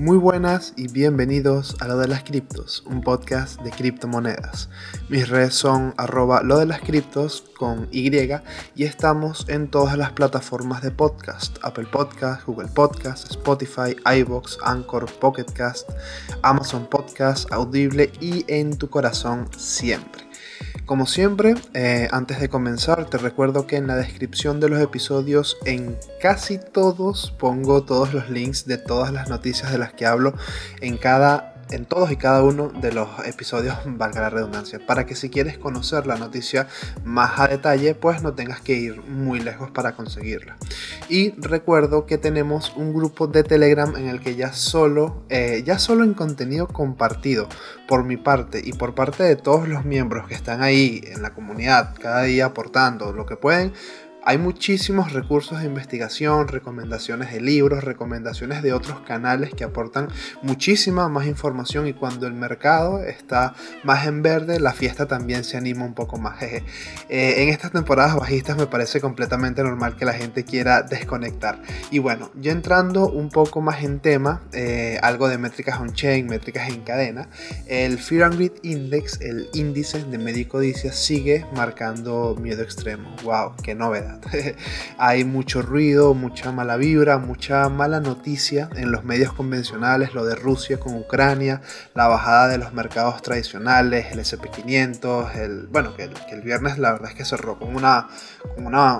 Muy buenas y bienvenidos a Lo de las Criptos, un podcast de criptomonedas. Mis redes son arroba lo de las criptos con Y y estamos en todas las plataformas de podcast, Apple Podcast, Google Podcast, Spotify, iBox, Anchor, Pocket Cast, Amazon Podcast, Audible y en tu corazón siempre. Como siempre, eh, antes de comenzar, te recuerdo que en la descripción de los episodios, en casi todos, pongo todos los links de todas las noticias de las que hablo en cada en todos y cada uno de los episodios, valga la redundancia, para que si quieres conocer la noticia más a detalle, pues no tengas que ir muy lejos para conseguirla. Y recuerdo que tenemos un grupo de Telegram en el que ya solo, eh, ya solo en contenido compartido por mi parte y por parte de todos los miembros que están ahí en la comunidad, cada día aportando lo que pueden, hay muchísimos recursos de investigación, recomendaciones de libros, recomendaciones de otros canales que aportan muchísima más información y cuando el mercado está más en verde, la fiesta también se anima un poco más. Eh, en estas temporadas bajistas me parece completamente normal que la gente quiera desconectar. Y bueno, ya entrando un poco más en tema, eh, algo de métricas on-chain, métricas en cadena, el Fear and Greed Index, el índice de médico sigue marcando miedo extremo. ¡Wow! ¡Qué novedad! Hay mucho ruido, mucha mala vibra, mucha mala noticia en los medios convencionales, lo de Rusia con Ucrania, la bajada de los mercados tradicionales, el SP500, el, bueno, que el, viernes la verdad es que cerró con con una,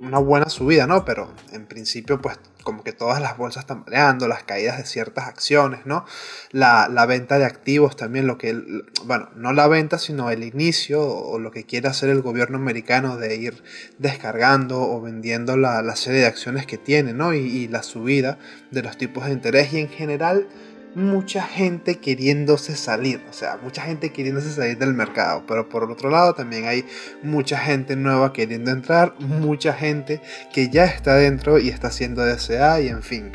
una buena subida, ¿no? Pero en principio pues como que todas las bolsas están peleando, las caídas de ciertas acciones, ¿no? La, venta de activos también, lo que, bueno, no la venta, sino el inicio o lo que quiere hacer el gobierno americano de ir descargando o vendiendo la, serie de acciones que tiene, ¿no? Y la subida de los tipos de interés y en general mucha gente queriéndose salir, o sea, mucha gente queriéndose salir del mercado, pero por otro lado también hay mucha gente nueva queriendo entrar, mucha gente que ya está dentro y está haciendo DCA y en fin.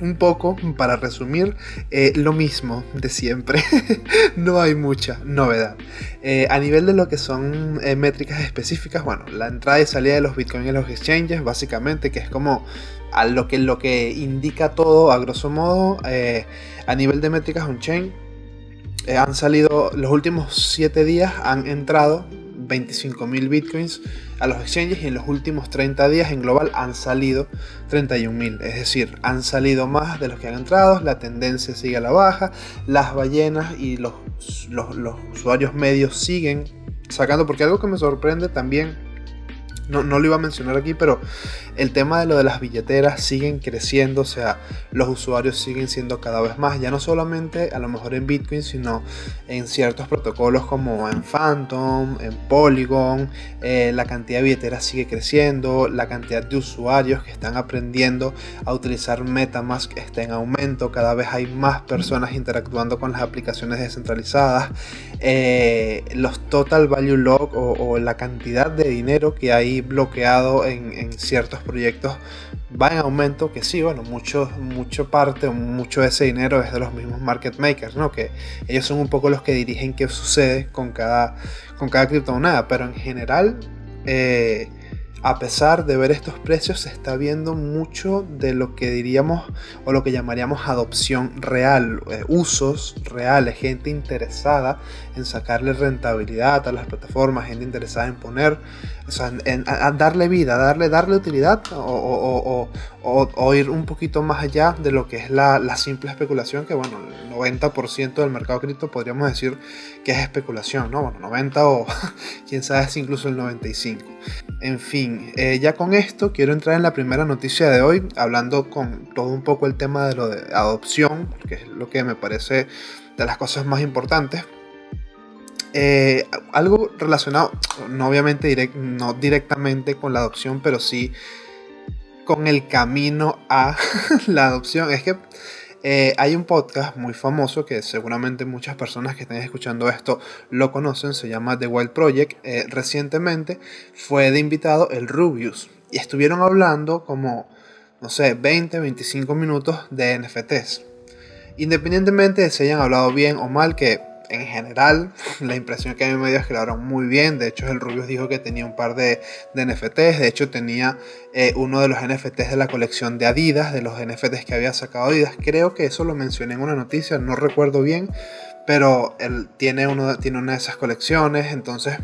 Un poco, para resumir, eh, lo mismo de siempre. no hay mucha novedad. Eh, a nivel de lo que son eh, métricas específicas, bueno, la entrada y salida de los bitcoins en los exchanges, básicamente, que es como a lo que, lo que indica todo, a grosso modo, eh, a nivel de métricas on-chain, eh, han salido, los últimos 7 días han entrado 25.000 bitcoins a los exchanges y en los últimos 30 días en global han salido 31.000. Es decir, han salido más de los que han entrado, la tendencia sigue a la baja, las ballenas y los, los, los usuarios medios siguen sacando, porque algo que me sorprende también no, lo iba a mencionar aquí, pero el tema de lo de las billeteras siguen creciendo, o sea, los usuarios siguen siendo cada vez más, ya no solamente a lo mejor en Bitcoin, sino en ciertos protocolos como en Phantom, en Polygon, eh, la cantidad de billeteras sigue creciendo, la cantidad de usuarios que están aprendiendo a utilizar Metamask está en aumento, cada vez hay más personas interactuando con las aplicaciones descentralizadas, eh, los total value log o la cantidad de dinero que hay bloqueado en, ciertos proyectos va en aumento, que sí, bueno, mucho, mucho parte, mucho de ese dinero es de los mismos market makers, ¿no? Que ellos son un poco los que dirigen qué sucede con cada, con cada criptomoneda, pero en general... Eh, a pesar de ver estos precios, se está viendo mucho de lo que diríamos o lo que llamaríamos adopción real, eh, usos reales, gente interesada en sacarle rentabilidad a las plataformas, gente interesada en poner, o sea, en, darle vida, darle, darle utilidad o, ir un poquito más allá de lo que es la, simple especulación, que bueno, el 90% del mercado cripto podríamos decir que es especulación, ¿no? Bueno, 90 o quién sabe si incluso el 95. En fin, eh, ya con esto quiero entrar en la primera noticia de hoy, hablando con todo un poco el tema de lo de adopción, que es lo que me parece de las cosas más importantes. Eh, algo relacionado, no obviamente no directamente con la adopción, pero sí con el camino a la adopción. Es que eh, hay un podcast muy famoso que seguramente muchas personas que estén escuchando esto lo conocen, se llama The Wild Project. Eh, recientemente fue de invitado el Rubius y estuvieron hablando como, no sé, 20, 25 minutos de NFTs. Independientemente de si hayan hablado bien o mal, que en general, la impresión que a mí me dio es que lo harán muy bien. De hecho, el Rubius dijo que tenía un par de, NFTs. De hecho, tenía eh, uno de los NFTs de la colección de Adidas, de los NFTs que había sacado Adidas. Creo que eso lo mencioné en una noticia, no recuerdo bien. Pero él tiene, uno, tiene una de esas colecciones. Entonces,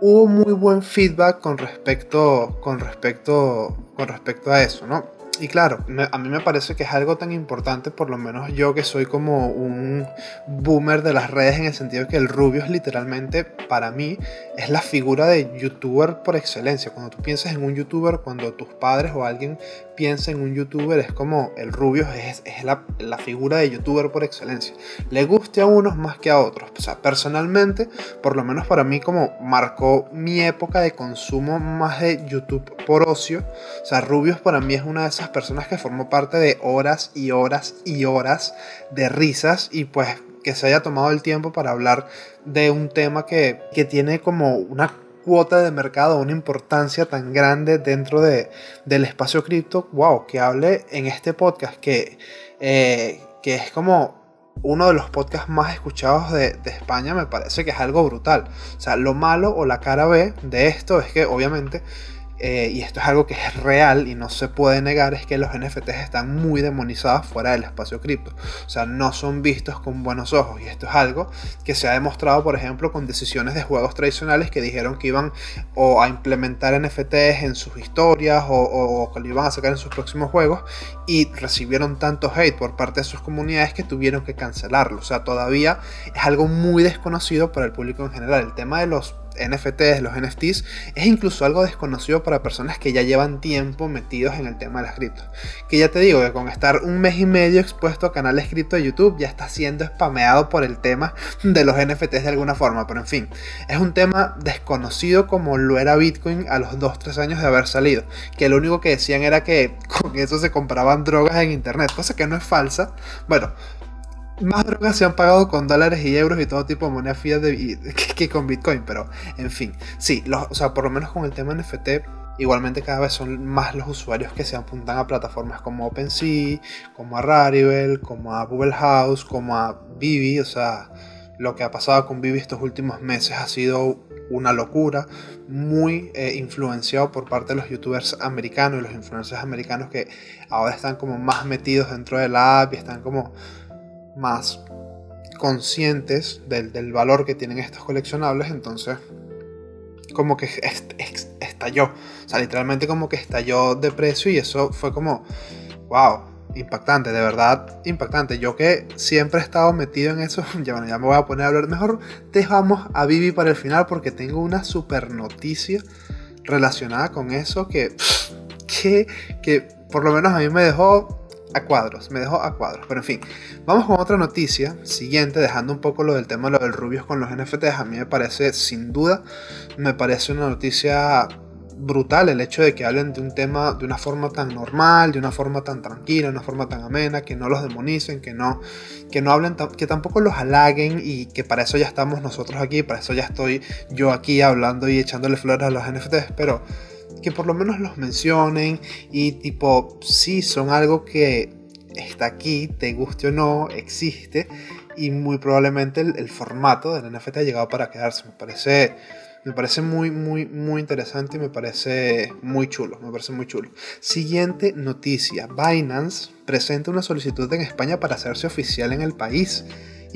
hubo muy buen feedback con respecto, con respecto, con respecto a eso, ¿no? Y claro, a mí me parece que es algo tan importante, por lo menos yo que soy como un boomer de las redes en el sentido que el rubio es literalmente, para mí, es la figura de youtuber por excelencia. Cuando tú piensas en un youtuber, cuando tus padres o alguien piensa en un youtuber, es como el rubio es, es la, la, figura de youtuber por excelencia. Le guste a unos más que a otros. O sea, personalmente, por lo menos para mí, como marcó mi época de consumo más de YouTube por ocio. O sea, Rubios para mí es una de esas personas que formó parte de horas y horas y horas de risas y pues que se haya tomado el tiempo para hablar de un tema que, que tiene como una cuota de mercado, una importancia tan grande dentro de, del espacio cripto, wow, que hable en este podcast que, eh, que es como uno de los podcasts más escuchados de, de, España, me parece que es algo brutal. O sea, lo malo o la cara B de esto es que obviamente eh, y esto es algo que es real y no se puede negar, es que los NFTs están muy demonizados fuera del espacio cripto. O sea, no son vistos con buenos ojos. Y esto es algo que se ha demostrado, por ejemplo, con decisiones de juegos tradicionales que dijeron que iban o a implementar NFTs en sus historias o, o que lo iban a sacar en sus próximos juegos y recibieron tanto hate por parte de sus comunidades que tuvieron que cancelarlo. O sea, todavía es algo muy desconocido para el público en general. El tema de los NFTs, los NFTs, es incluso algo desconocido para personas que ya llevan tiempo metidos en el tema de las cripto. Que ya te digo que con estar un mes y medio expuesto a canales cripto de YouTube ya está siendo spameado por el tema de los NFTs de alguna forma. Pero en fin, es un tema desconocido como lo era Bitcoin a los 2-3 años de haber salido. Que lo único que decían era que con eso se compraban drogas en internet, cosa que no es falsa. Bueno, más drogas se han pagado con dólares y euros y todo tipo de moneda fiat que, con Bitcoin, pero en fin, sí, o sea, por lo menos con el tema NFT, igualmente cada vez son más los usuarios que se apuntan a plataformas como OpenSea, como a Rarible, como a Google House, como a Vivi, o sea, lo que ha pasado con Vivi estos últimos meses ha sido una locura, muy eh, influenciado por parte de los youtubers americanos y los influencers americanos que ahora están como más metidos dentro de la app y están como más conscientes del, valor que tienen estos coleccionables, entonces como que estalló, o sea, literalmente como que estalló de precio y eso fue como, wow, impactante, de verdad impactante. Yo que siempre he estado metido en eso, ya bueno, ya me voy a poner a hablar mejor, dejamos a Vivi para el final porque tengo una super noticia relacionada con eso que, que, que por lo menos a mí me dejó a cuadros, me dejó a cuadros. Pero en fin, vamos con otra noticia siguiente, dejando un poco lo del tema lo del rubios con los NFTs. A mí me parece, sin duda, me parece una noticia brutal el hecho de que hablen de un tema de una forma tan normal, de una forma tan tranquila, de una forma tan amena, que no los demonicen, que no, que no hablen, que tampoco los halaguen y que para eso ya estamos nosotros aquí, para eso ya estoy yo aquí hablando y echándole flores a los NFTs, pero que por lo menos los mencionen y tipo, sí, son algo que está aquí, te guste o no, existe y muy probablemente el, formato del NFT ha llegado para quedarse. Me parece, me parece muy, muy, muy interesante y me parece muy chulo, me parece muy chulo. Siguiente noticia, Binance presenta una solicitud en España para hacerse oficial en el país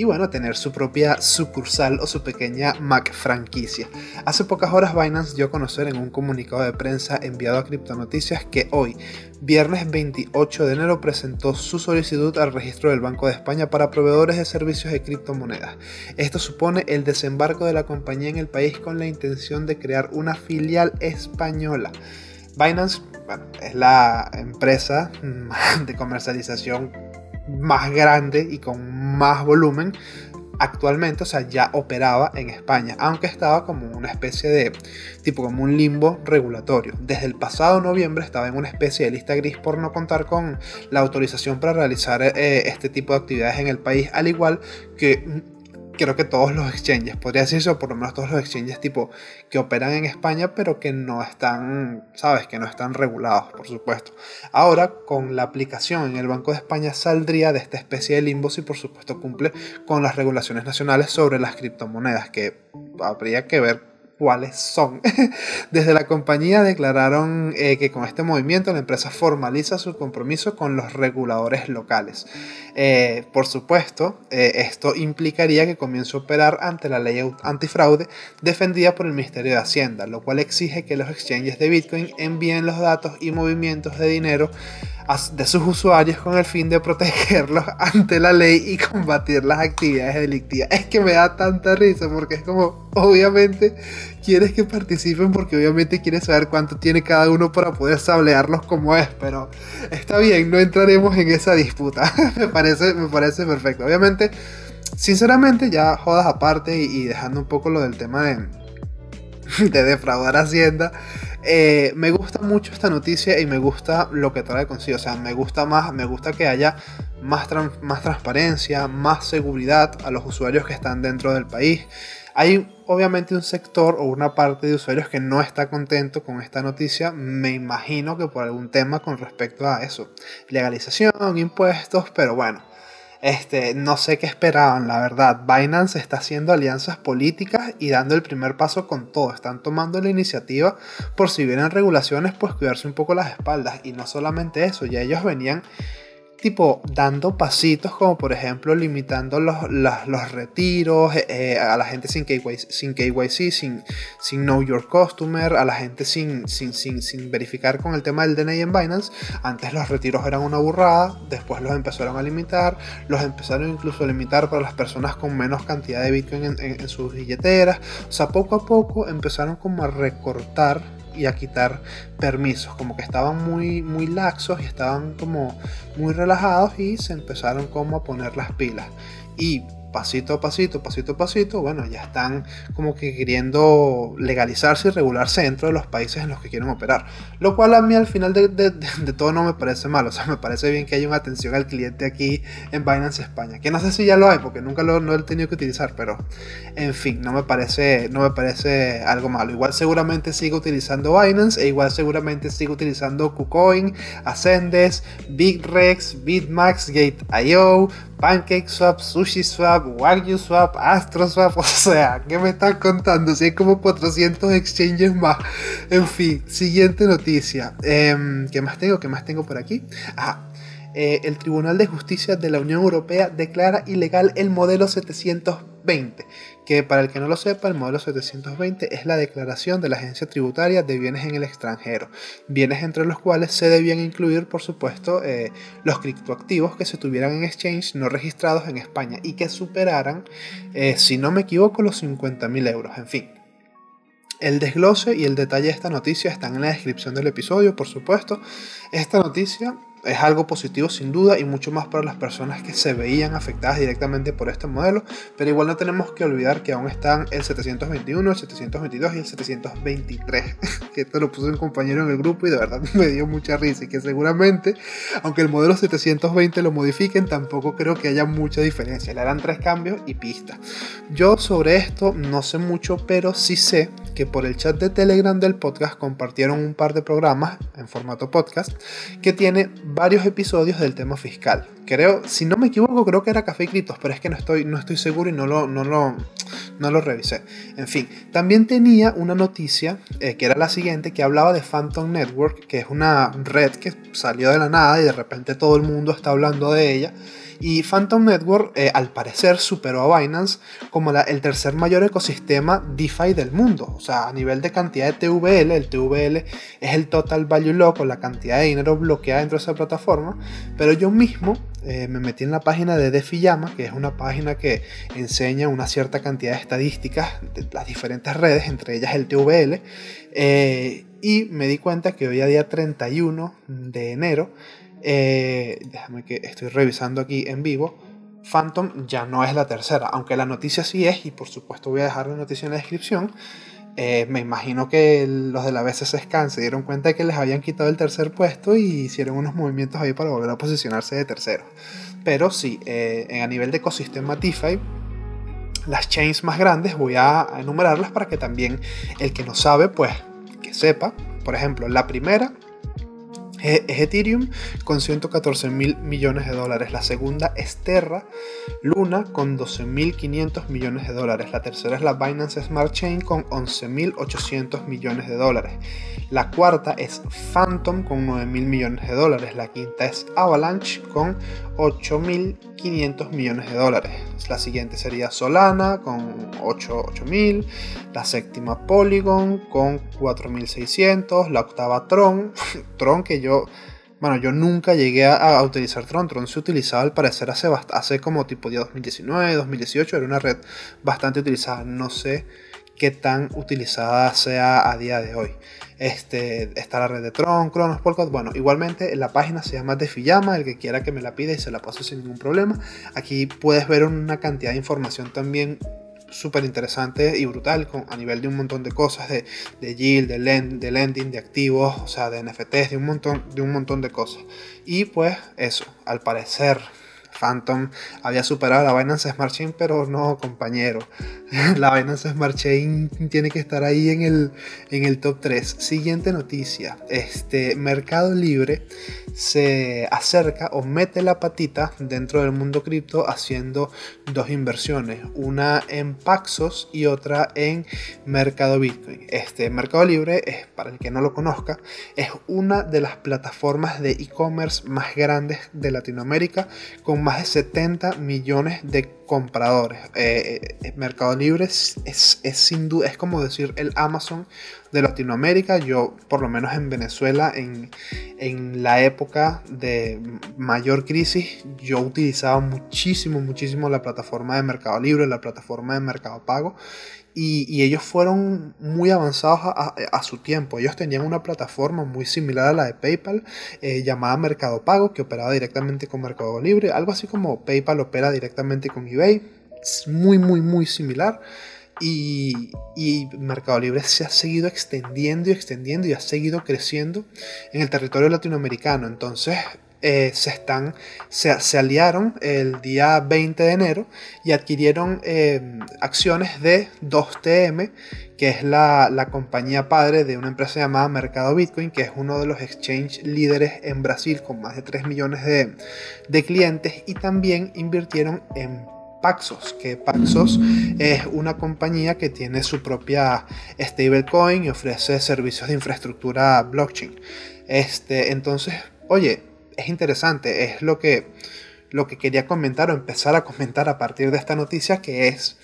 y bueno, tener su propia sucursal o su pequeña Mac franquicia. Hace pocas horas Binance dio a conocer en un comunicado de prensa enviado a Criptonoticias que hoy, viernes 28 de enero, presentó su solicitud al registro del Banco de España para proveedores de servicios de criptomonedas. Esto supone el desembarco de la compañía en el país con la intención de crear una filial española. Binance es la empresa de comercialización más grande y con más volumen actualmente, o sea, ya operaba en España, aunque estaba como una especie de, tipo como un limbo regulatorio. Desde el pasado noviembre estaba en una especie de lista gris por no contar con la autorización para realizar eh, este tipo de actividades en el país, al igual que creo que todos los exchanges, podría decirse, o por lo menos todos los exchanges tipo que operan en España, pero que no están, sabes, que no están regulados, por supuesto. Ahora, con la aplicación en el Banco de España saldría de esta especie de limbo si por supuesto cumple con las regulaciones nacionales sobre las criptomonedas, que habría que ver cuáles son. Desde la compañía declararon eh, que con este movimiento la empresa formaliza su compromiso con los reguladores locales. Eh, por supuesto, eh, esto implicaría que comience a operar ante la ley antifraude defendida por el Ministerio de Hacienda, lo cual exige que los exchanges de Bitcoin envíen los datos y movimientos de dinero de sus usuarios con el fin de protegerlos ante la ley y combatir las actividades delictivas. Es que me da tanta risa porque es como, obviamente, quieres que participen porque obviamente quieres saber cuánto tiene cada uno para poder sablearlos como es, pero está bien, no entraremos en esa disputa. me, parece, me parece perfecto. Obviamente, sinceramente, ya jodas aparte y, dejando un poco lo del tema de, de defraudar Hacienda. Eh, me gusta mucho esta noticia y me gusta lo que trae consigo. O sea, me gusta más, me gusta que haya más, más transparencia, más seguridad a los usuarios que están dentro del país. Hay obviamente un sector o una parte de usuarios que no está contento con esta noticia. Me imagino que por algún tema con respecto a eso. Legalización, impuestos, pero bueno. Este, no sé qué esperaban, la verdad. Binance está haciendo alianzas políticas y dando el primer paso con todo. Están tomando la iniciativa por si vienen regulaciones, pues cuidarse un poco las espaldas. Y no solamente eso, ya ellos venían tipo dando pasitos como por ejemplo limitando los, los retiros eh, eh, a la gente sin KYC, sin, KYC sin, sin Know Your Customer, a la gente sin, sin, sin, sin verificar con el tema del DNI en Binance. Antes los retiros eran una burrada, después los empezaron a limitar, los empezaron incluso a limitar para las personas con menos cantidad de Bitcoin en, en sus billeteras. O sea, poco a poco empezaron como a recortar y a quitar permisos, como que estaban muy, muy laxos y estaban como muy relajados y se empezaron como a poner las pilas. Y pasito a pasito, pasito a pasito, bueno, ya están como que queriendo legalizarse y regularse dentro de los países en los que quieren operar. Lo cual a mí al final de, todo no me parece mal, o sea, me parece bien que haya una atención al cliente aquí en Binance España, que no sé si ya lo hay, porque nunca lo, he tenido que utilizar, pero en fin, no me parece, no me parece algo malo. Igual seguramente sigo utilizando Binance e igual seguramente sigo utilizando KuCoin, Ascendes, BigRex, BitMax, Gate.io, PancakeSwap, SushiSwap, WagyuSwap, AstroSwap, o sea, ¿qué me están contando? Si hay como 400 exchanges más. En fin, siguiente noticia. Em, ¿Qué más tengo? ¿Qué más tengo por aquí? Ajá. Eh, el Tribunal de Justicia de la Unión Europea declara ilegal el modelo 720, que para el que no lo sepa, el modelo 720 es la declaración de la Agencia Tributaria de Bienes en el extranjero, bienes entre los cuales se debían incluir, por supuesto, eh, los criptoactivos que se tuvieran en exchange no registrados en España y que superaran, eh, si no me equivoco, los 50.000 euros. En fin, el desglose y el detalle de esta noticia están en la descripción del episodio, por supuesto. Esta noticia es algo positivo sin duda y mucho más para las personas que se veían afectadas directamente por este modelo, pero igual no tenemos que olvidar que aún están el 721, el 722 y el 723, que esto lo puso un compañero en el grupo y de verdad me dio mucha risa y que seguramente, aunque el modelo 720 lo modifiquen, tampoco creo que haya mucha diferencia, le harán tres cambios y pista. Yo sobre esto no sé mucho, pero sí sé que por el chat de Telegram del podcast compartieron un par de programas en formato podcast que tiene varios episodios del tema fiscal. Creo, si no me equivoco, creo que era Café y Criptos, pero es que no estoy, no estoy seguro y no lo, no lo, no lo revisé. En fin, también tenía una noticia eh, que era la siguiente, que hablaba de Phantom Network, que es una red que salió de la nada y de repente todo el mundo está hablando de ella. Y Phantom Network, eh, al parecer, superó a Binance como el tercer mayor ecosistema DeFi del mundo. O sea, a nivel de cantidad de TVL, el TVL es el Total Value Lock o la cantidad de dinero bloqueada dentro de esa plataforma. Pero yo mismo eh, me metí en la página de DeFiYama, que es una página que enseña una cierta cantidad de estadísticas de las diferentes redes, entre ellas el TVL. Eh, y me di cuenta que hoy a día 31 de enero eh, déjame que estoy revisando aquí en vivo. Phantom ya no es la tercera, aunque la noticia sí es, y por supuesto voy a dejar la noticia en la descripción. Eh, me imagino que los de la BCC se dieron cuenta de que les habían quitado el tercer puesto y hicieron unos movimientos ahí para volver a posicionarse de tercero. Pero sí, eh, a nivel de ecosistema DeFi, las chains más grandes, voy a enumerarlas para que también el que no sabe, pues que sepa. Por ejemplo, la primera es Ethereum con 114 mil millones de dólares. La segunda es Terra Luna con 12.500 millones de dólares. La tercera es la Binance Smart Chain con 11.800 millones de dólares. La cuarta es Phantom con 9.000 millones de dólares. La quinta es Avalanche con 8.500 millones de dólares. La siguiente sería Solana con 8.000. La séptima Polygon con 4.600. La octava Tron. Tron que yo bueno, yo nunca llegué a, utilizar Tron. Tron se utilizaba al parecer hace, hace como tipo de 2019, 2018. Era una red bastante utilizada. No sé qué tan utilizada sea a día de hoy. Este, está la red de Tron, Cronos, Polkadot. Bueno, igualmente la página se llama Defiyama, el que quiera que me la pida y se la paso sin ningún problema. Aquí puedes ver una cantidad de información también súper interesante y brutal a nivel de un montón de cosas, de, de yield, de, de lending, de activos, o sea, de NFTs, de un, montón, de un montón de cosas. Y pues eso, al parecer Phantom había superado a la Binance Smart Chain, pero no, compañero. la Binance Smart Chain tiene que estar ahí en el, en el top 3. Siguiente noticia. Este Mercado Libre se acerca o mete la patita dentro del mundo cripto haciendo dos inversiones. Una en Paxos y otra en Mercado Bitcoin. Este Mercado Libre, es, para el que no lo conozca, es una de las plataformas de e-commerce más grandes de Latinoamérica con más de 70 millones de compradores. Eh, eh, Mercado Libre es, es, sin duda, es como decir el Amazon de Latinoamérica. Yo, por lo menos en Venezuela, en, en la época de mayor crisis, yo utilizaba muchísimo, muchísimo la plataforma de Mercado Libre, la plataforma de Mercado Pago. Y, ellos fueron muy avanzados a, su tiempo. Ellos tenían una plataforma muy similar a la de PayPal eh, llamada Mercado Pago que operaba directamente con Mercado Libre, algo así como PayPal opera directamente con eBay. Es muy, muy, muy similar. Y, y, Mercado Libre se ha seguido extendiendo y extendiendo y ha seguido creciendo en el territorio latinoamericano. Entonces, eh, se, están, se, aliaron el día 20 de enero y adquirieron eh, acciones de 2TM, que es la, compañía padre de una empresa llamada Mercado Bitcoin, que es uno de los exchange líderes en Brasil con más de 3 millones de, de clientes y también invirtieron en Paxos, que Paxos es una compañía que tiene su propia stablecoin y ofrece servicios de infraestructura blockchain. Este, entonces, oye, es interesante, es lo que, lo que quería comentar o empezar a comentar a partir de esta noticia, que es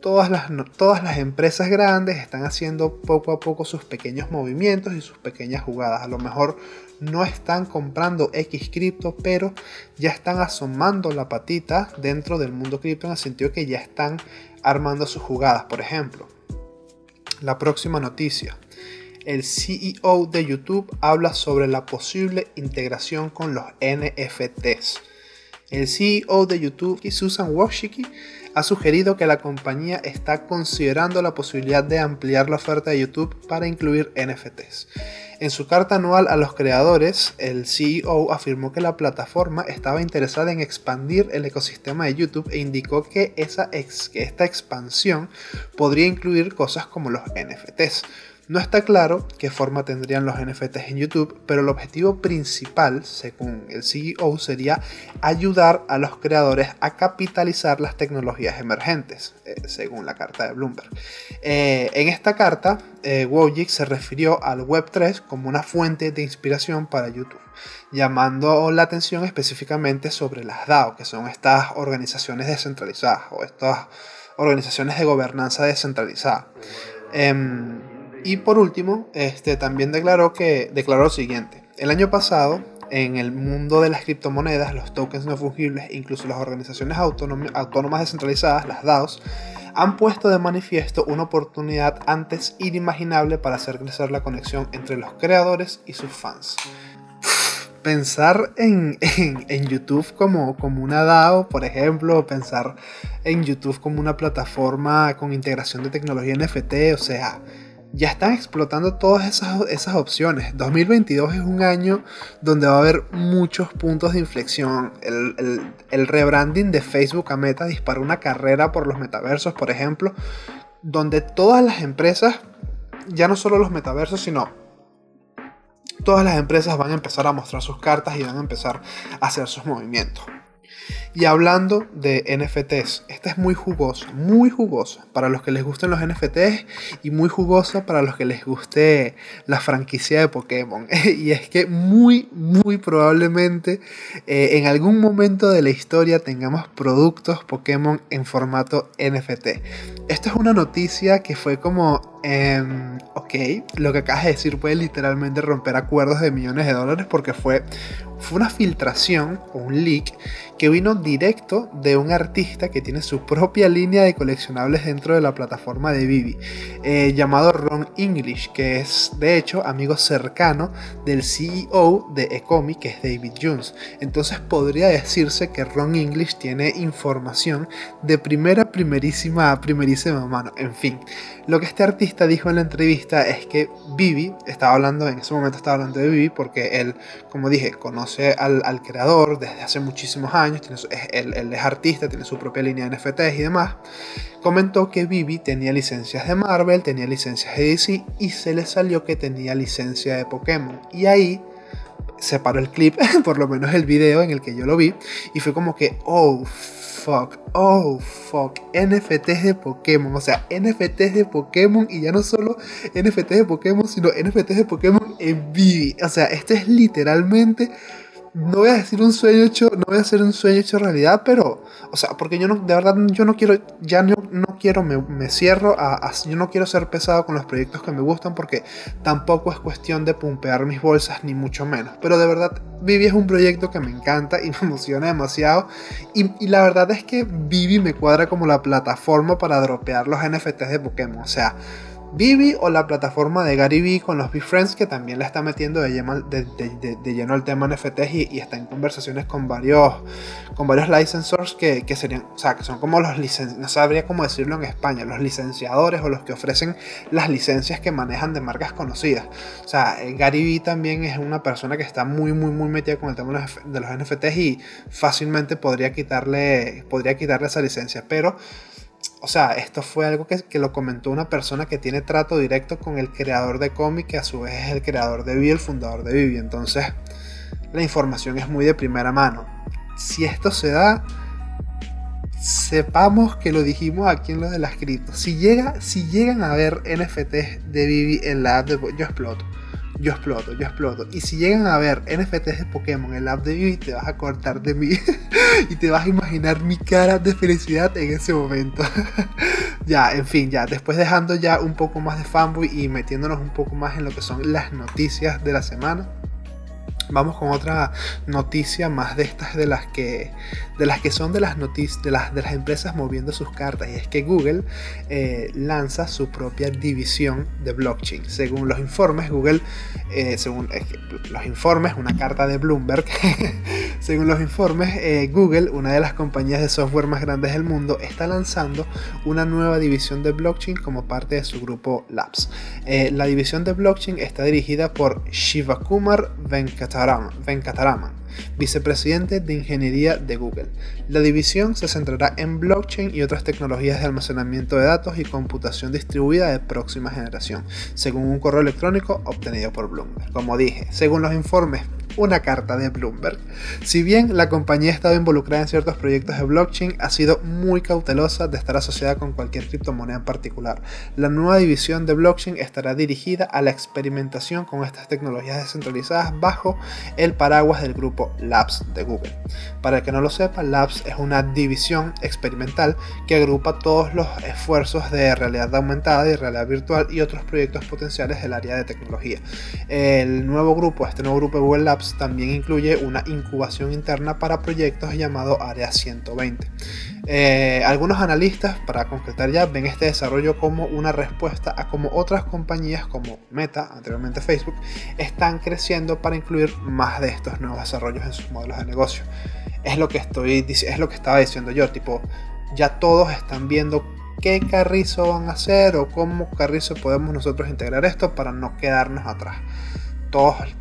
todas las, todas las empresas grandes están haciendo poco a poco sus pequeños movimientos y sus pequeñas jugadas. A lo mejor no están comprando X cripto, pero ya están asomando la patita dentro del mundo cripto en el sentido que ya están armando sus jugadas. Por ejemplo, la próxima noticia el CEO de YouTube habla sobre la posible integración con los NFTs. El CEO de YouTube, Susan Wojcicki, ha sugerido que la compañía está considerando la posibilidad de ampliar la oferta de YouTube para incluir NFTs. En su carta anual a los creadores, el CEO afirmó que la plataforma estaba interesada en expandir el ecosistema de YouTube e indicó que, esa que esta expansión podría incluir cosas como los NFTs. No está claro qué forma tendrían los NFTs en YouTube, pero el objetivo principal, según el CEO, sería ayudar a los creadores a capitalizar las tecnologías emergentes, eh, según la carta de Bloomberg. Eh, en esta carta, eh, Wojcik se refirió al Web3 como una fuente de inspiración para YouTube, llamando la atención específicamente sobre las DAO, que son estas organizaciones descentralizadas o estas organizaciones de gobernanza descentralizada. Em, y por último, este, también declaró, que, declaró lo siguiente. El año pasado, en el mundo de las criptomonedas, los tokens no fungibles, incluso las organizaciones autónomas descentralizadas, las DAOs, han puesto de manifiesto una oportunidad antes inimaginable para hacer crecer la conexión entre los creadores y sus fans. Pensar en, en, YouTube como, como una DAO, por ejemplo, pensar en YouTube como una plataforma con integración de tecnología NFT, o sea, ya están explotando todas esas, esas opciones. 2022 es un año donde va a haber muchos puntos de inflexión. El, el rebranding de Facebook a Meta disparó una carrera por los metaversos, por ejemplo, donde todas las empresas, ya no solo los metaversos, sino todas las empresas van a empezar a mostrar sus cartas y van a empezar a hacer sus movimientos. Y hablando de NFTs, esta es muy jugosa, muy jugosa para los que les gusten los NFTs y muy jugosa para los que les guste la franquicia de Pokémon. y es que muy, muy probablemente eh, en algún momento de la historia tengamos productos Pokémon en formato NFT. Esto es una noticia que fue como, em, ok, lo que acabas de decir puede literalmente romper acuerdos de millones de dólares porque fue fue una filtración o un leak que vino directo de un artista que tiene su propia línea de coleccionables dentro de la plataforma de Vivi, eh, llamado Ron English, que es de hecho amigo cercano del CEO de Ecomi, que es David Jones. Entonces podría decirse que Ron English tiene información de primera, primerísima, primerísima mano. En fin, lo que este artista dijo en la entrevista es que Vivi, estaba hablando, en ese momento estaba hablando de Vivi, porque él, como dije, conoce al, creador desde hace muchísimos años, tiene él, es artista, tiene su propia línea de NFTs y demás. Comentó que Vivi tenía licencias de Marvel, tenía licencias de DC y se le salió que tenía licencia de Pokémon. Y ahí se paró el clip, por lo menos el video en el que yo lo vi, y fue como que, oh, fuck, oh fuck, NFTs de Pokémon, o sea, NFTs de Pokémon y ya no solo NFTs de Pokémon, sino NFTs de Pokémon en Vivi. O sea, este es literalmente no voy a decir un sueño hecho, no voy a hacer un sueño hecho realidad, pero, o sea, porque yo no, de verdad, yo no quiero, ya no, no quiero, me, cierro a, yo no quiero ser pesado con los proyectos que me gustan porque tampoco es cuestión de pumpear mis bolsas, ni mucho menos. Pero de verdad, Vivi es un proyecto que me encanta y me emociona demasiado. Y, y la verdad es que Vivi me cuadra como la plataforma para dropear los NFTs de Pokémon. O sea, Vivi o la plataforma de Gary Vee con los Friends que también le está metiendo de lleno, de, lleno el tema NFTs y, está en conversaciones con varios, con varios licensors que, serían, o sea, que son como los licenciadores, no sabría cómo decirlo en España, los licenciadores o los que ofrecen las licencias que manejan de marcas conocidas. O sea, eh, Gary Vee también es una persona que está muy, muy, muy metida con el tema de los NFTs y fácilmente podría quitarle, podría quitarle esa licencia, pero o sea, esto fue algo que, lo comentó una persona que tiene trato directo con el creador de cómic, que a su vez es el creador de Vivi, el fundador de Vivi. Entonces, la información es muy de primera mano. Si esto se da, sepamos que lo dijimos aquí en lo de las criptos. Si, llega, si llegan a ver NFTs de Vivi en la app de... Yo exploto yo exploto, yo exploto. Y si llegan a ver NFTs de Pokémon en el app de Vivi, te vas a cortar de mí y te vas a imaginar mi cara de felicidad en ese momento. ya, en fin, ya, después dejando ya un poco más de fanboy y metiéndonos un poco más en lo que son las noticias de la semana. Vamos con otra noticia más de estas de las que, de las que son de las noticias de las, de las empresas moviendo sus cartas y es que Google eh, lanza su propia división de blockchain. Según los informes, Google, eh, según los informes, una carta de Bloomberg, según los informes, eh, Google, una de las compañías de software más grandes del mundo, está lanzando una nueva división de blockchain como parte de su grupo Labs. la división de blockchain está dirigida por Shivakumar Venkata Venkataraman, vicepresidente de ingeniería de Google. La división se centrará en blockchain y otras tecnologías de almacenamiento de datos y computación distribuida de próxima generación, según un correo electrónico obtenido por Bloomberg. Como dije, según los informes una carta de Bloomberg. Si bien la compañía ha estado involucrada en ciertos proyectos de blockchain, ha sido muy cautelosa de estar asociada con cualquier criptomoneda en particular. La nueva división de blockchain estará dirigida a la experimentación con estas tecnologías descentralizadas bajo el paraguas del grupo Labs de Google. Para el que no lo sepa, Labs es una división experimental que agrupa todos los esfuerzos de realidad aumentada y realidad virtual y otros proyectos potenciales del área de tecnología. El nuevo grupo, este nuevo grupo de Google Labs, también incluye una incubación interna para proyectos llamado Área 120. Eh, algunos analistas, para concretar ya, ven este desarrollo como una respuesta a cómo otras compañías como Meta, anteriormente Facebook, están creciendo para incluir más de estos nuevos desarrollos en sus modelos de negocio. Es lo que estoy es lo que estaba diciendo yo, tipo, ya todos están viendo qué Carrizo van a hacer o cómo Carrizo podemos nosotros integrar esto para no quedarnos atrás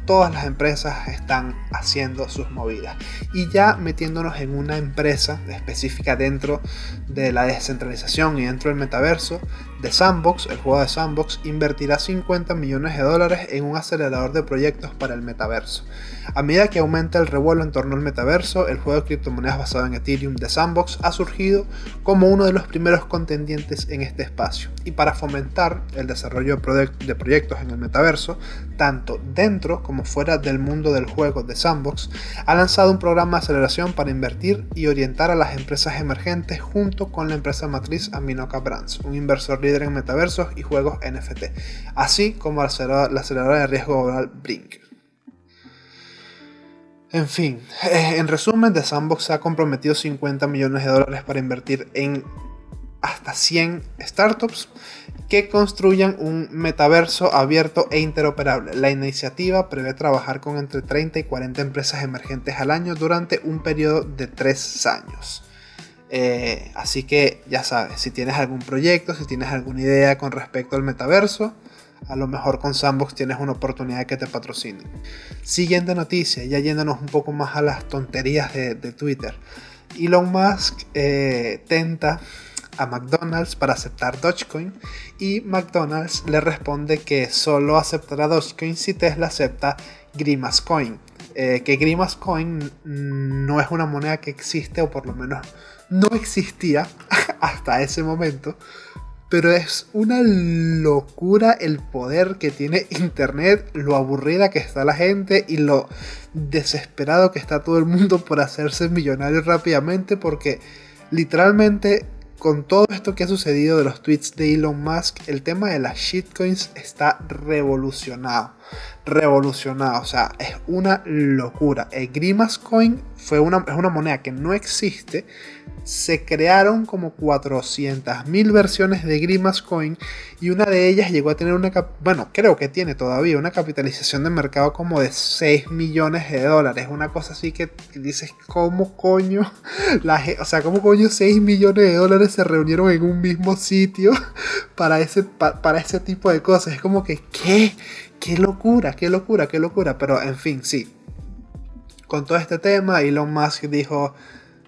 todas las empresas están haciendo sus movidas. Y ya metiéndonos en una empresa específica dentro de la descentralización y dentro del metaverso, de Sandbox, el juego de Sandbox, invertirá 50 millones de dólares en un acelerador de proyectos para el metaverso. A medida que aumenta el revuelo en torno al metaverso, el juego de criptomonedas basado en Ethereum de Sandbox ha surgido como uno de los primeros contendientes en este espacio. Y para fomentar el desarrollo de proyectos en el metaverso, tanto dentro como fuera del mundo del juego de Sandbox, ha lanzado un programa de aceleración para invertir y orientar a las empresas emergentes junto con la empresa matriz Aminoca Brands, un inversor líder en metaversos y juegos NFT, así como la aceleradora de riesgo global Brink. En fin, eh, en resumen, The Sandbox ha comprometido 50 millones de dólares para invertir en hasta 100 startups que construyan un metaverso abierto e interoperable. La iniciativa prevé trabajar con entre 30 y 40 empresas emergentes al año durante un periodo de 3 años. Eh, así que ya sabes, si tienes algún proyecto, si tienes alguna idea con respecto al metaverso, a lo mejor con Sandbox tienes una oportunidad que te patrocinen. Siguiente noticia, ya yéndonos un poco más a las tonterías de, Twitter. Elon Musk eh, tenta a McDonald's para aceptar Dogecoin y McDonald's le responde que solo aceptará Dogecoin si Tesla acepta Grimascoin. Eh, que Grimascoin no es una moneda que existe o por lo menos no existía hasta ese momento. Pero es una locura el poder que tiene Internet, lo aburrida que está la gente y lo desesperado que está todo el mundo por hacerse millonario rápidamente porque literalmente con todo esto que ha sucedido de los tweets de Elon Musk, el tema de las shitcoins está revolucionado. Revolucionado, o sea, es una locura. El Grimas Coin fue una, es una moneda que no existe, se crearon como 400.000 versiones de Grimas Coin y una de ellas llegó a tener una, bueno, creo que tiene todavía una capitalización de mercado como de 6 millones de dólares, una cosa así que dices, ¿cómo coño? La, o sea, ¿cómo coño 6 millones de dólares se reunieron en un mismo sitio para ese, para ese tipo de cosas? Es como que, ¿qué? ¡Qué locura, qué locura, qué locura! Pero en fin, sí. Con todo este tema, Elon Musk dijo,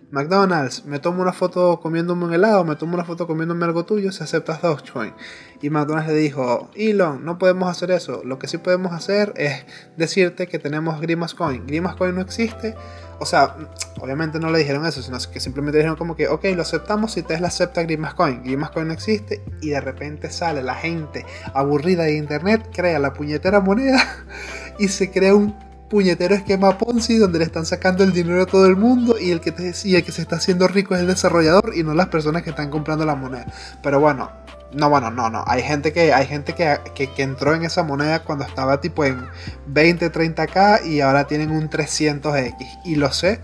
McDonald's, me tomo una foto comiéndome un helado, me tomo una foto comiéndome algo tuyo si aceptas Dogecoin. Y McDonald's le dijo, Elon, no podemos hacer eso. Lo que sí podemos hacer es decirte que tenemos Grimas Coin. Grimas Coin no existe. O sea, obviamente no le dijeron eso, sino que simplemente dijeron como que, ok, lo aceptamos si Tesla acepta Grimas Coin. Grimas Coin no existe y de repente sale la gente aburrida de internet, crea la puñetera moneda y se crea un puñetero esquema Ponzi donde le están sacando el dinero a todo el mundo y el que, te, y que se está haciendo rico es el desarrollador y no las personas que están comprando la moneda. Pero bueno, no, bueno, no, no. Hay gente que, hay gente que, que, entró en esa moneda cuando estaba tipo en 20, 30k y ahora tienen un 300x. Y lo sé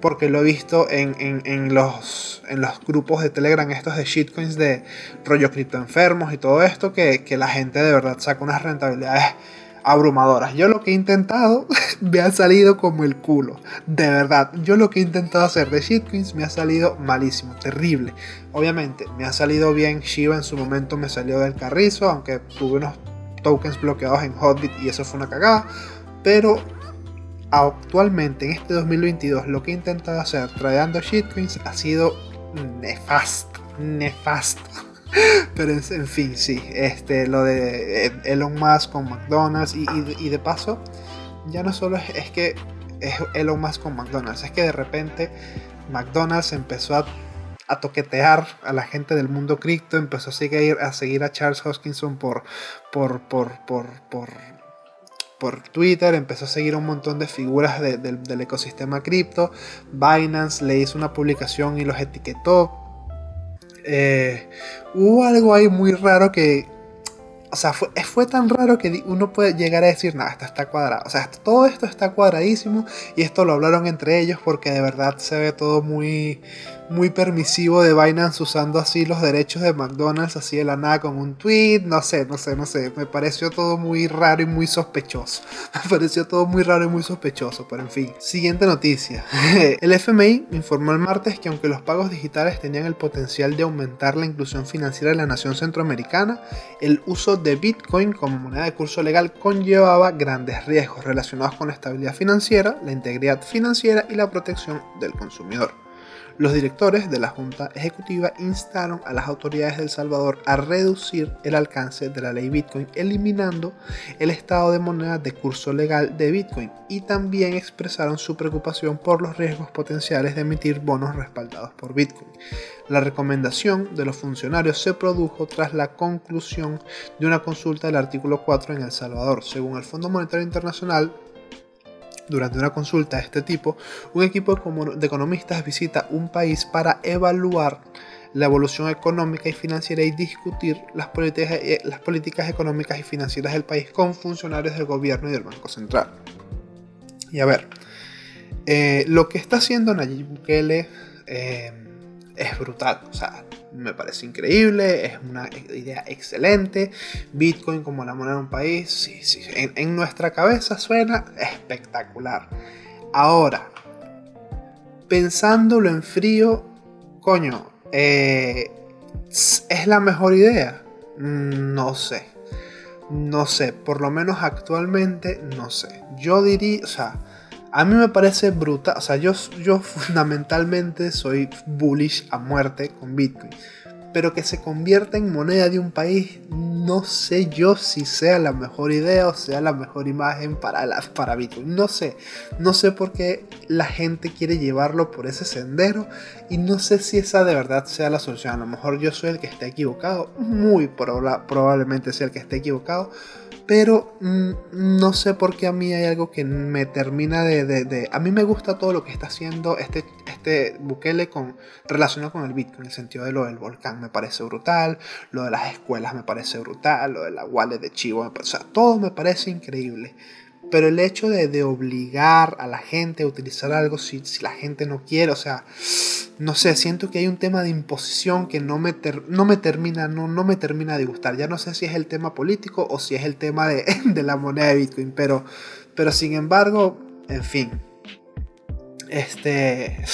porque lo he visto en, en, en, los, en los grupos de Telegram, estos de shitcoins de rollo cripto enfermos y todo esto, que, que la gente de verdad saca unas rentabilidades abrumadoras. Yo lo que he intentado me ha salido como el culo. De verdad, yo lo que he intentado hacer de shitcoins me ha salido malísimo, terrible. Obviamente, me ha salido bien Shiba en su momento me salió del carrizo, aunque tuve unos tokens bloqueados en Hotbit y eso fue una cagada. Pero actualmente en este 2022 lo que he intentado hacer trayendo shitcoins ha sido nefasto, nefasto. Pero en fin, sí, este, lo de Elon Musk con McDonald's y, de paso, ya no solo es, que es Elon Musk con McDonald's, es que de repente McDonald's empezó a, toquetear a la gente del mundo cripto, empezó a seguir a, seguir a Charles Hoskinson por, por, por, por, por, Twitter, empezó a seguir un montón de figuras del ecosistema cripto, Binance le hizo una publicación y los etiquetó eh, hubo algo ahí muy raro que, o sea, fue, fue, tan raro que uno puede llegar a decir, nada, esto está cuadrado. O sea, todo esto está cuadradísimo y esto lo hablaron entre ellos porque de verdad se ve todo muy, muy permisivo de Binance usando así los derechos de McDonald's así de la nada con un tweet, no sé, no sé, no sé, me pareció todo muy raro y muy sospechoso. Me pareció todo muy raro y muy sospechoso, pero en fin. Siguiente noticia. El FMI informó el martes que aunque los pagos digitales tenían el potencial de aumentar la inclusión financiera de la nación centroamericana, el uso de Bitcoin como moneda de curso legal conllevaba grandes riesgos relacionados con la estabilidad financiera, la integridad financiera y la protección del consumidor. Los directores de la Junta Ejecutiva instaron a las autoridades de El Salvador a reducir el alcance de la ley Bitcoin, eliminando el estado de moneda de curso legal de Bitcoin y también expresaron su preocupación por los riesgos potenciales de emitir bonos respaldados por Bitcoin. La recomendación de los funcionarios se produjo tras la conclusión de una consulta del artículo 4 en El Salvador. Según el Fondo Monetario Internacional, durante una consulta de este tipo, un equipo de economistas visita un país para evaluar la evolución económica y financiera y discutir las políticas, eh, las políticas económicas y financieras del país con funcionarios del gobierno y del Banco Central. Y a ver, eh, lo que está haciendo Nayib Bukele eh, es brutal. O sea, me parece increíble, es una idea excelente. Bitcoin como la moneda de un país, sí, sí, en, nuestra cabeza suena espectacular. Ahora, pensándolo en frío, coño, eh, ¿es la mejor idea? No sé. No sé, por lo menos actualmente no sé. Yo diría, o sea, a mí me parece brutal. O sea, yo, yo fundamentalmente soy bullish a muerte con Bitcoin. Pero que se convierta en moneda de un país, no sé yo si sea la mejor idea o sea la mejor imagen para, la, para Bitcoin. No sé. No sé por qué la gente quiere llevarlo por ese sendero. Y no sé si esa de verdad sea la solución. A lo mejor yo soy el que esté equivocado. Muy probablemente sea el que esté equivocado pero mm, no sé por qué a mí hay algo que me termina de, A mí me gusta todo lo que está haciendo este, este Bukele con, relacionado con el Bitcoin, en el sentido de lo del volcán me parece brutal, lo de las escuelas me parece brutal, lo de la wallet de Chivo, o sea, todo me parece increíble. Pero el hecho de, obligar a la gente a utilizar algo si, si la gente no quiere, o sea no sé, siento que hay un tema de imposición que no me, no me termina, no, no me termina de gustar. Ya no sé si es el tema político o si es el tema de, la moneda de Bitcoin, pero, pero sin embargo, en fin. Este.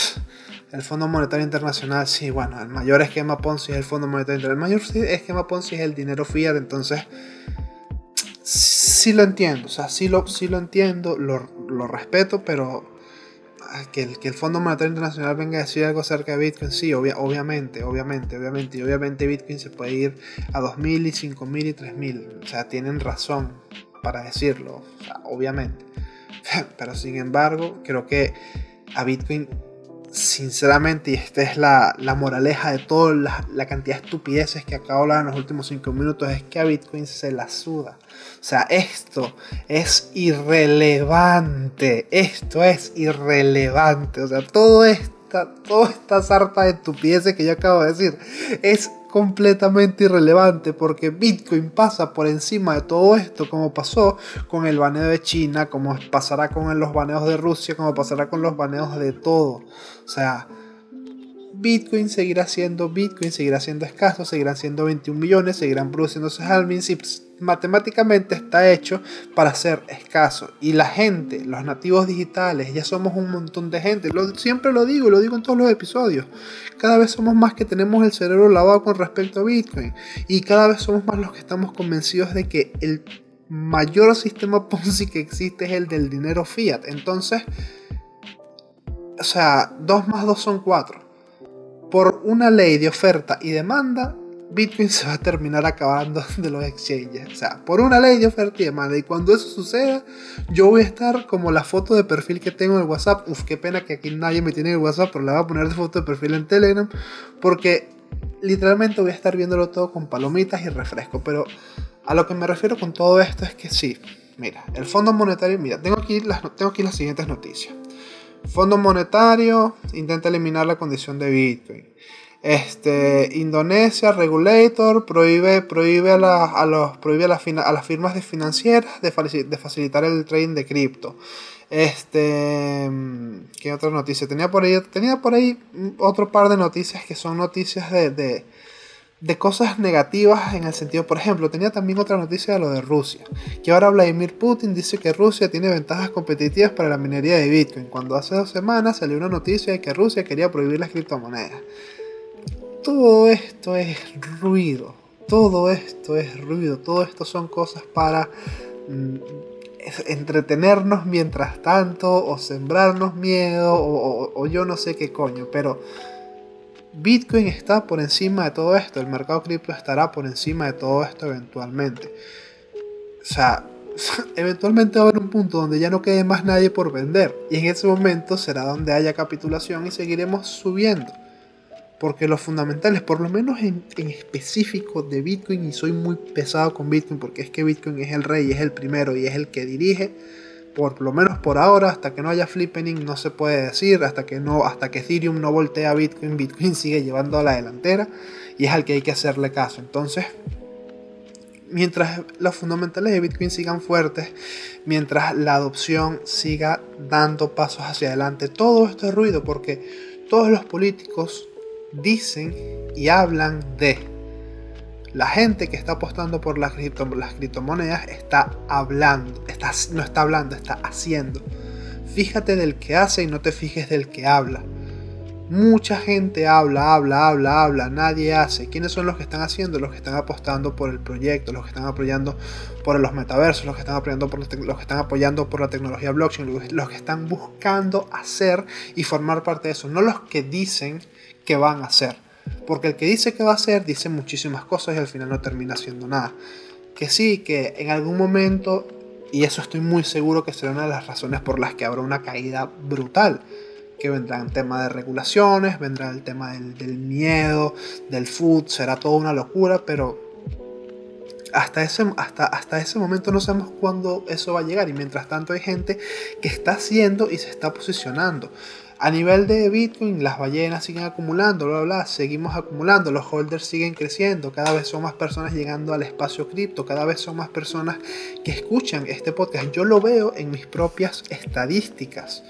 El Fondo Monetario Internacional, sí, bueno, el mayor esquema Ponzi es el Fondo Monetario Internacional. El mayor esquema Ponzi es el dinero fiat, entonces sí lo entiendo, o sea, sí lo, sí lo entiendo, lo, lo respeto, pero que el, que el Fondo Monetario Internacional venga a decir algo acerca de Bitcoin, sí, obviamente, obviamente, obviamente, y obviamente Bitcoin se puede ir a 2.000 y 5.000 y 3.000, o sea, tienen razón para decirlo, obviamente. Pero sin embargo, creo que a Bitcoin sinceramente, y esta es la, moraleja de toda la, cantidad de estupideces que acabo de hablar en los últimos 5 minutos, es que a Bitcoin se la suda. O sea, esto es irrelevante. Esto es irrelevante. O sea, todo esta, toda esta sarta de estupideces que yo acabo de decir es completamente irrelevante porque Bitcoin pasa por encima de todo esto, como pasó con el baneo de China, como pasará con los baneos de Rusia, como pasará con los baneos de todo. O sea, Bitcoin seguirá siendo Bitcoin, seguirá siendo escaso, seguirán siendo 21 millones, seguirán produciéndose halvings y matemáticamente está hecho para ser escaso. Y la gente, los nativos digitales, ya somos un montón de gente. Lo, siempre lo digo, lo digo en todos los episodios. Cada vez somos más que tenemos el cerebro lavado con respecto a Bitcoin. Y cada vez somos más los que estamos convencidos de que el mayor sistema Ponzi que existe es el del dinero fiat. Entonces, o sea, 2 más 2 son 4. Por una ley de oferta y demanda, Bitcoin se va a terminar acabando de los exchanges. O sea, por una ley de oferta y demanda. Y cuando eso suceda, yo voy a estar como la foto de perfil que tengo en WhatsApp. Uf, qué pena que aquí nadie me tiene en el WhatsApp, pero la voy a poner de foto de perfil en Telegram. Porque literalmente voy a estar viéndolo todo con palomitas y refresco. Pero a lo que me refiero con todo esto es que sí. Mira, el Fondo Monetario, mira, tengo aquí las, tengo aquí las siguientes noticias. Fondo Monetario intenta eliminar la condición de Bitcoin. Este, Indonesia, regulator, prohíbe, prohíbe, a, los, prohíbe a, las, a las firmas de financieras de, facilitar el trading de cripto. Este, ¿qué otra noticia? Tenía por ahí, tenía por ahí otro par de noticias que son noticias de, de, de cosas negativas en el sentido, por ejemplo, tenía también otra noticia de lo de Rusia, que ahora Vladimir Putin dice que Rusia tiene ventajas competitivas para la minería de Bitcoin, cuando hace dos semanas salió una noticia de que Rusia quería prohibir las criptomonedas. Todo esto es ruido, todo esto es ruido, todo esto son cosas para mm, entretenernos mientras tanto o sembrarnos miedo o, yo no sé qué coño, pero Bitcoin está por encima de todo esto, el mercado cripto estará por encima de todo esto eventualmente. O sea, eventualmente va a haber un punto donde ya no quede más nadie por vender y en ese momento será donde haya capitulación y seguiremos subiendo porque los fundamentales, por lo menos en, específico de Bitcoin, y soy muy pesado con Bitcoin porque es que Bitcoin es el rey, es el primero y es el que dirige, por lo menos por ahora, hasta que no haya flippening, no se puede decir, hasta que, no, hasta que Ethereum no voltea a Bitcoin, Bitcoin sigue llevando a la delantera y es al que hay que hacerle caso. Entonces, mientras los fundamentales de Bitcoin sigan fuertes, mientras la adopción siga dando pasos hacia adelante, todo esto es ruido porque todos los políticos dicen y hablan de. La gente que está apostando por las, las criptomonedas está hablando, está, no está hablando, está haciendo. Fíjate del que hace y no te fijes del que habla. Mucha gente habla, habla, habla, habla, nadie hace. ¿Quiénes son los que están haciendo? Los que están apostando por el proyecto, los que están apoyando por los metaversos, los que están apoyando por, los que están apoyando por la tecnología blockchain, los que están buscando hacer y formar parte de eso. No los que dicen que van a hacer. Porque el que dice que va a hacer dice muchísimas cosas y al final no termina haciendo nada. Que sí, que en algún momento, y eso estoy muy seguro que será una de las razones por las que habrá una caída brutal. Que vendrá el tema de regulaciones, vendrá el tema del, miedo, del food, será toda una locura, pero hasta ese, hasta, hasta ese momento no sabemos cuándo eso va a llegar y mientras tanto hay gente que está haciendo y se está posicionando. A nivel de Bitcoin, las ballenas siguen acumulando, bla, bla, seguimos acumulando, los holders siguen creciendo, cada vez son más personas llegando al espacio cripto, cada vez son más personas que escuchan este podcast. Yo lo veo en mis propias estadísticas.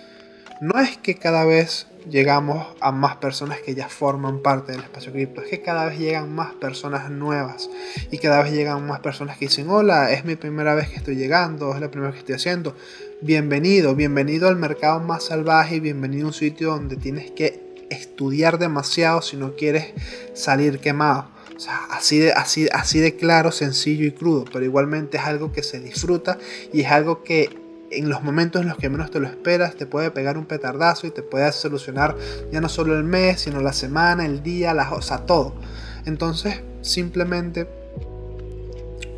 No es que cada vez llegamos a más personas que ya forman parte del espacio cripto, es que cada vez llegan más personas nuevas y cada vez llegan más personas que dicen, hola, es mi primera vez que estoy llegando, es la primera vez que estoy haciendo bienvenido, bienvenido al mercado más salvaje bienvenido a un sitio donde tienes que estudiar demasiado si no quieres salir quemado. O sea, así de, así, de claro, sencillo y crudo, pero igualmente es algo que se disfruta y es algo que en los momentos en los que menos te lo esperas te puede pegar un petardazo y te puede solucionar ya no solo el mes, sino la semana, el día, la, o sea, todo. Entonces, simplemente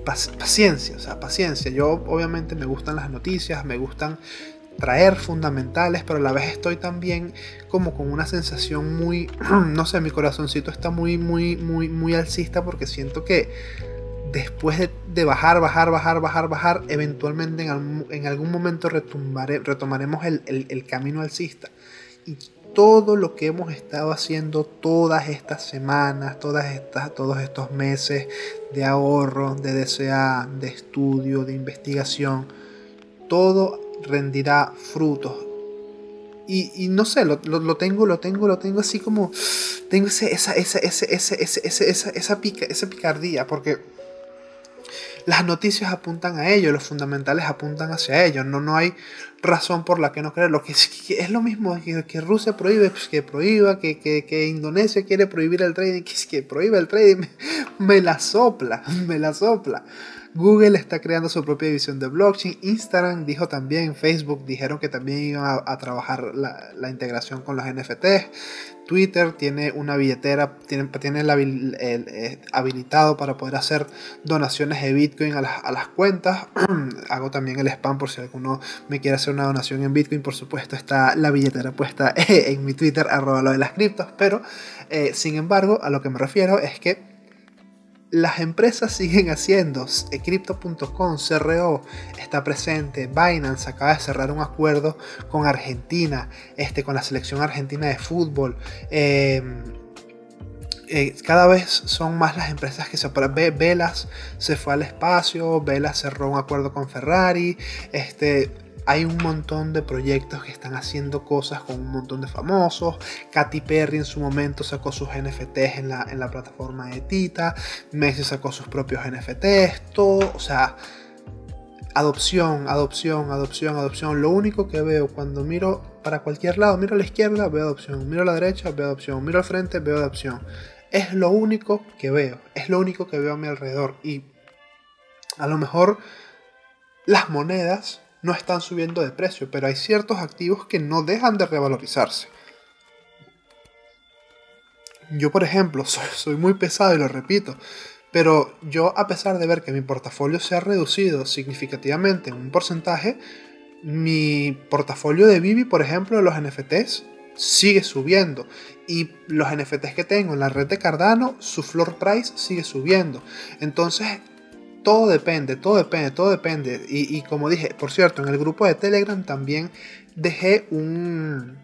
paciencia, o sea, paciencia. Yo obviamente me gustan las noticias, me gustan traer fundamentales, pero a la vez estoy también como con una sensación muy, no sé, mi corazoncito está muy, muy, muy, muy alcista porque siento que después de, bajar, bajar, bajar, bajar, bajar, eventualmente en, algún momento retomaremos el, el camino alcista. Y todo lo que hemos estado haciendo todas estas semanas, todas estas, todos estos meses de ahorro, de DCA, de estudio, de investigación, todo rendirá frutos. Y, no sé, lo, tengo, lo tengo, lo tengo así como. Tengo esa, esa, esa, esa, esa, esa, pica, esa picardía, porque las noticias apuntan a ello, los fundamentales apuntan hacia ello. No, no hay razón por la que no creerlo. Que es, que es lo mismo que, Rusia prohíbe, pues que prohíba, que, que, Indonesia quiere prohibir el trading, que, que prohíbe el trading, me, me la sopla, me la sopla. Google está creando su propia división de blockchain. Instagram dijo también, Facebook dijeron que también iban a, trabajar la, la, integración con los NFTs. Twitter tiene una billetera, tiene, tiene el, eh, habilitado para poder hacer donaciones de Bitcoin a las, a las cuentas. Hago también el spam por si alguno me quiere hacer una donación en Bitcoin. Por supuesto está la billetera puesta en mi Twitter, arroba lo de las criptos. Pero, eh, sin embargo, a lo que me refiero es que las empresas siguen haciendo. Eh, Crypto.com, CRO está presente. Binance acaba de cerrar un acuerdo con Argentina, este, con la selección argentina de fútbol. Em, eh, cada vez son más las empresas que se Velas se fue al espacio, Velas cerró un acuerdo con Ferrari, este, hay un montón de proyectos que están haciendo cosas con un montón de famosos. Katy Perry en su momento sacó sus NFTs en la, en la plataforma de Tita. Messi sacó sus propios NFTs. Todo, o sea, adopción, adopción, adopción, adopción. Lo único que veo cuando miro para cualquier lado, miro a la izquierda, veo adopción. Miro a la derecha, veo adopción. Miro al frente, veo adopción. Es lo único que veo. Es lo único que veo a mi alrededor. Y a lo mejor las monedas no están subiendo de precio, pero hay ciertos activos que no dejan de revalorizarse. Yo, por ejemplo, soy, muy pesado y lo repito, pero yo a pesar de ver que mi portafolio se ha reducido significativamente en un porcentaje, mi portafolio de Vivi, por ejemplo, de los NFTs, sigue subiendo. Y los NFTs que tengo en la red de Cardano, su floor price sigue subiendo. Entonces, todo depende, todo depende, todo depende. Y, como dije, por cierto, en el grupo de Telegram también dejé un,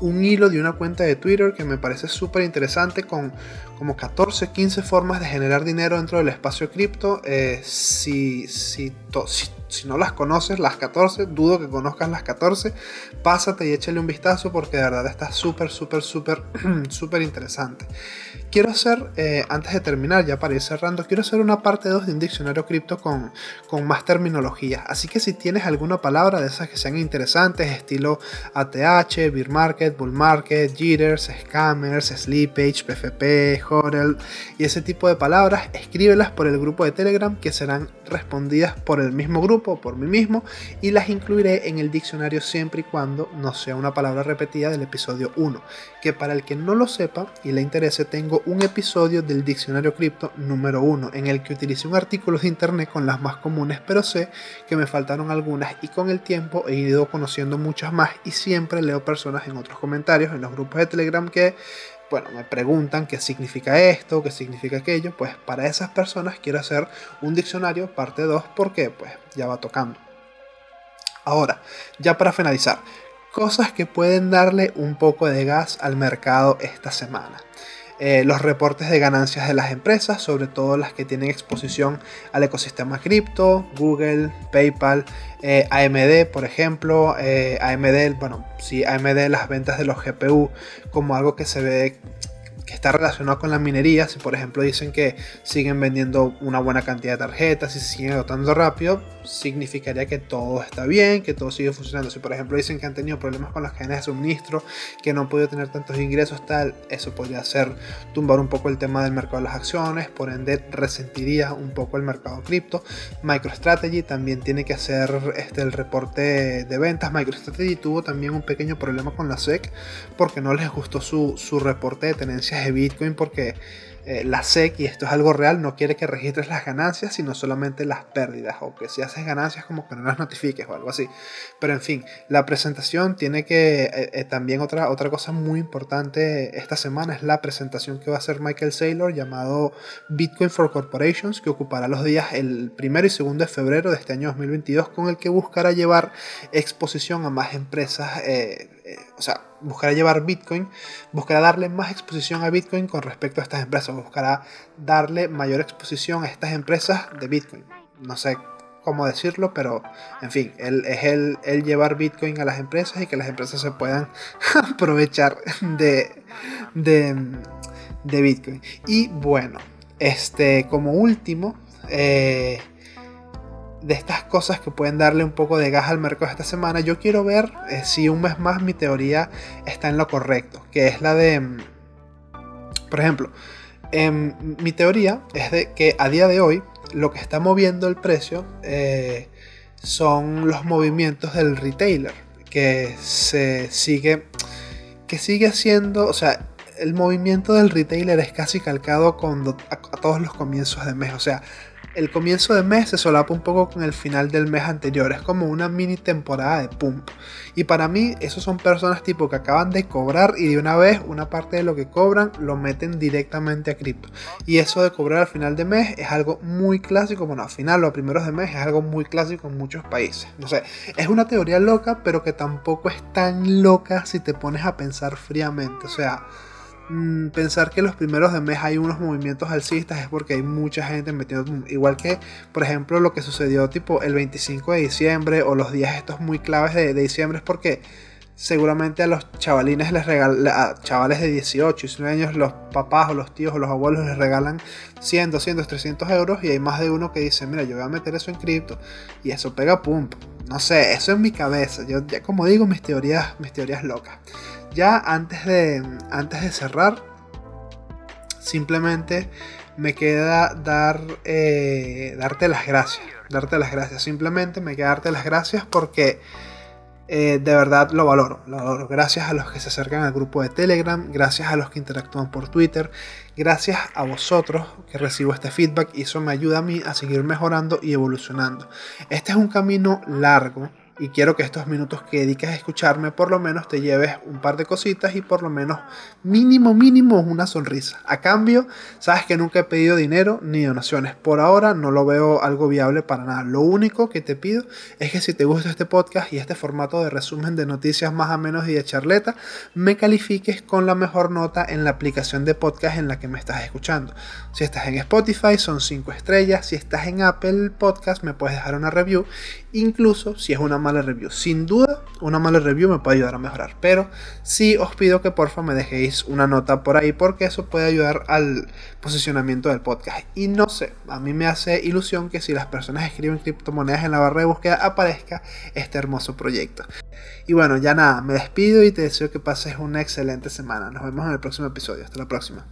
un hilo de una cuenta de Twitter que me parece súper interesante con como 14, 15 formas de generar dinero dentro del espacio cripto. Eh, si, si, si si no las conoces, las 14, dudo que conozcas las 14, pásate y échale un vistazo porque de verdad está súper, súper, súper, súper interesante. Quiero hacer, eh, antes de terminar, ya para ir cerrando, quiero hacer una parte 2 de un diccionario cripto con, con más terminología. Así que si tienes alguna palabra de esas que sean interesantes, estilo ATH, Beer Market, Bull Market, Jitters, Scammers, Slippage, PFP, HODL y ese tipo de palabras, escríbelas por el grupo de Telegram que serán respondidas por el mismo grupo por mí mismo y las incluiré en el diccionario siempre y cuando no sea una palabra repetida del episodio 1, que para el que no lo sepa y le interese tengo un episodio del diccionario cripto número 1 en el que utilicé un artículo de internet con las más comunes, pero sé que me faltaron algunas y con el tiempo he ido conociendo muchas más y siempre leo personas en otros comentarios en los grupos de Telegram que bueno, me preguntan qué significa esto, qué significa aquello, pues para esas personas quiero hacer un diccionario parte 2 porque pues ya va tocando. Ahora, ya para finalizar, cosas que pueden darle un poco de gas al mercado esta semana. Eh, los reportes de ganancias de las empresas, sobre todo las que tienen exposición al ecosistema cripto, Google, PayPal, eh, AMD, por ejemplo. Eh, AMD, bueno, sí, AMD las ventas de los GPU como algo que se ve está relacionado con la minería, si por ejemplo dicen que siguen vendiendo una buena cantidad de tarjetas y se siguen agotando rápido, significaría que todo está bien, que todo sigue funcionando. Si por ejemplo dicen que han tenido problemas con las cadenas de suministro, que no han podido tener tantos ingresos, tal, eso podría hacer tumbar un poco el tema del mercado de las acciones, por ende resentiría un poco el mercado cripto. MicroStrategy también tiene que hacer este, el reporte de ventas. MicroStrategy tuvo también un pequeño problema con la SEC porque no les gustó su, su reporte de de Bitcoin porque eh, la SEC, y esto es algo real, no quiere que registres las ganancias, sino solamente las pérdidas, o que si haces ganancias como que no las notifiques o algo así. Pero en fin, la presentación tiene que, eh, eh, también otra, otra cosa muy importante esta semana es la presentación que va a hacer Michael Saylor llamado Bitcoin for Corporations, que ocupará los días el primero y segundo de febrero de este año 2022, con el que buscará llevar exposición a más empresas, o sea, buscará llevar Bitcoin, buscará darle más exposición a Bitcoin con respecto a estas empresas, buscará darle mayor exposición a estas empresas de Bitcoin. No sé cómo decirlo, pero en fin, él, es el, llevar Bitcoin a las empresas y que las empresas se puedan aprovechar de, de, de, Bitcoin. Y bueno, este, como último, eh, de estas cosas que pueden darle un poco de gas al mercado esta semana, yo quiero ver eh, si un mes más mi teoría está en lo correcto, que es la de, mm, por ejemplo, em, mi teoría es de que a día de hoy lo que está moviendo el precio eh, son los movimientos del retailer, que se sigue, que sigue haciendo, o sea, el movimiento del retailer es casi calcado con, a todos los comienzos de mes, o sea, el comienzo de mes se solapa un poco con el final del mes anterior. Es como una mini temporada de pump. Y para mí, esos son personas tipo que acaban de cobrar y de una vez una parte de lo que cobran lo meten directamente a cripto. Y eso de cobrar al final de mes es algo muy clásico. Bueno, al final o a primeros de mes es algo muy clásico en muchos países. No sé, es una teoría loca, pero que tampoco es tan loca si te pones a pensar fríamente. O sea mm, pensar que los primeros de mes hay unos movimientos alcistas es porque hay mucha gente metiendo, igual que por ejemplo lo que sucedió tipo el 25 de diciembre o los días estos muy claves de, diciembre es porque seguramente a los chavalines les regalan, chavales de 18 y 19 años, los papás o los tíos o los abuelos les regalan 100, 200, 300 euros y hay más de uno que dice, mira, yo voy a meter eso en cripto y eso pega pum. No sé, eso en mi cabeza. Yo ya como digo, mis teorías, mis teorías locas. Ya antes de, antes de cerrar, simplemente me queda dar, eh, darte las gracias. Darte las gracias. Simplemente me queda darte las gracias porque eh, de verdad lo valoro, lo valoro. Gracias a los que se acercan al grupo de Telegram, gracias a los que interactúan por Twitter, gracias a vosotros que recibo este feedback y eso me ayuda a mí a seguir mejorando y evolucionando. Este es un camino largo y quiero que estos minutos que dediques a escucharme por lo menos te lleves un par de cositas y por lo menos mínimo mínimo una sonrisa. A cambio, sabes que nunca he pedido dinero ni donaciones. Por ahora no lo veo algo viable para nada. Lo único que te pido es que si te gusta este podcast y este formato de resumen de noticias más o menos y de charleta, me califiques con la mejor nota en la aplicación de podcast en la que me estás escuchando. Si estás en Spotify son 5 estrellas, si estás en Apple Podcast me puedes dejar una review, incluso si es una mala review. Sin duda, una mala review me puede ayudar a mejorar. Pero sí os pido que porfa me dejéis una nota por ahí porque eso puede ayudar al posicionamiento del podcast. Y no sé, a mí me hace ilusión que si las personas escriben criptomonedas en la barra de búsqueda aparezca este hermoso proyecto. Y bueno, ya nada, me despido y te deseo que pases una excelente semana. Nos vemos en el próximo episodio. Hasta la próxima.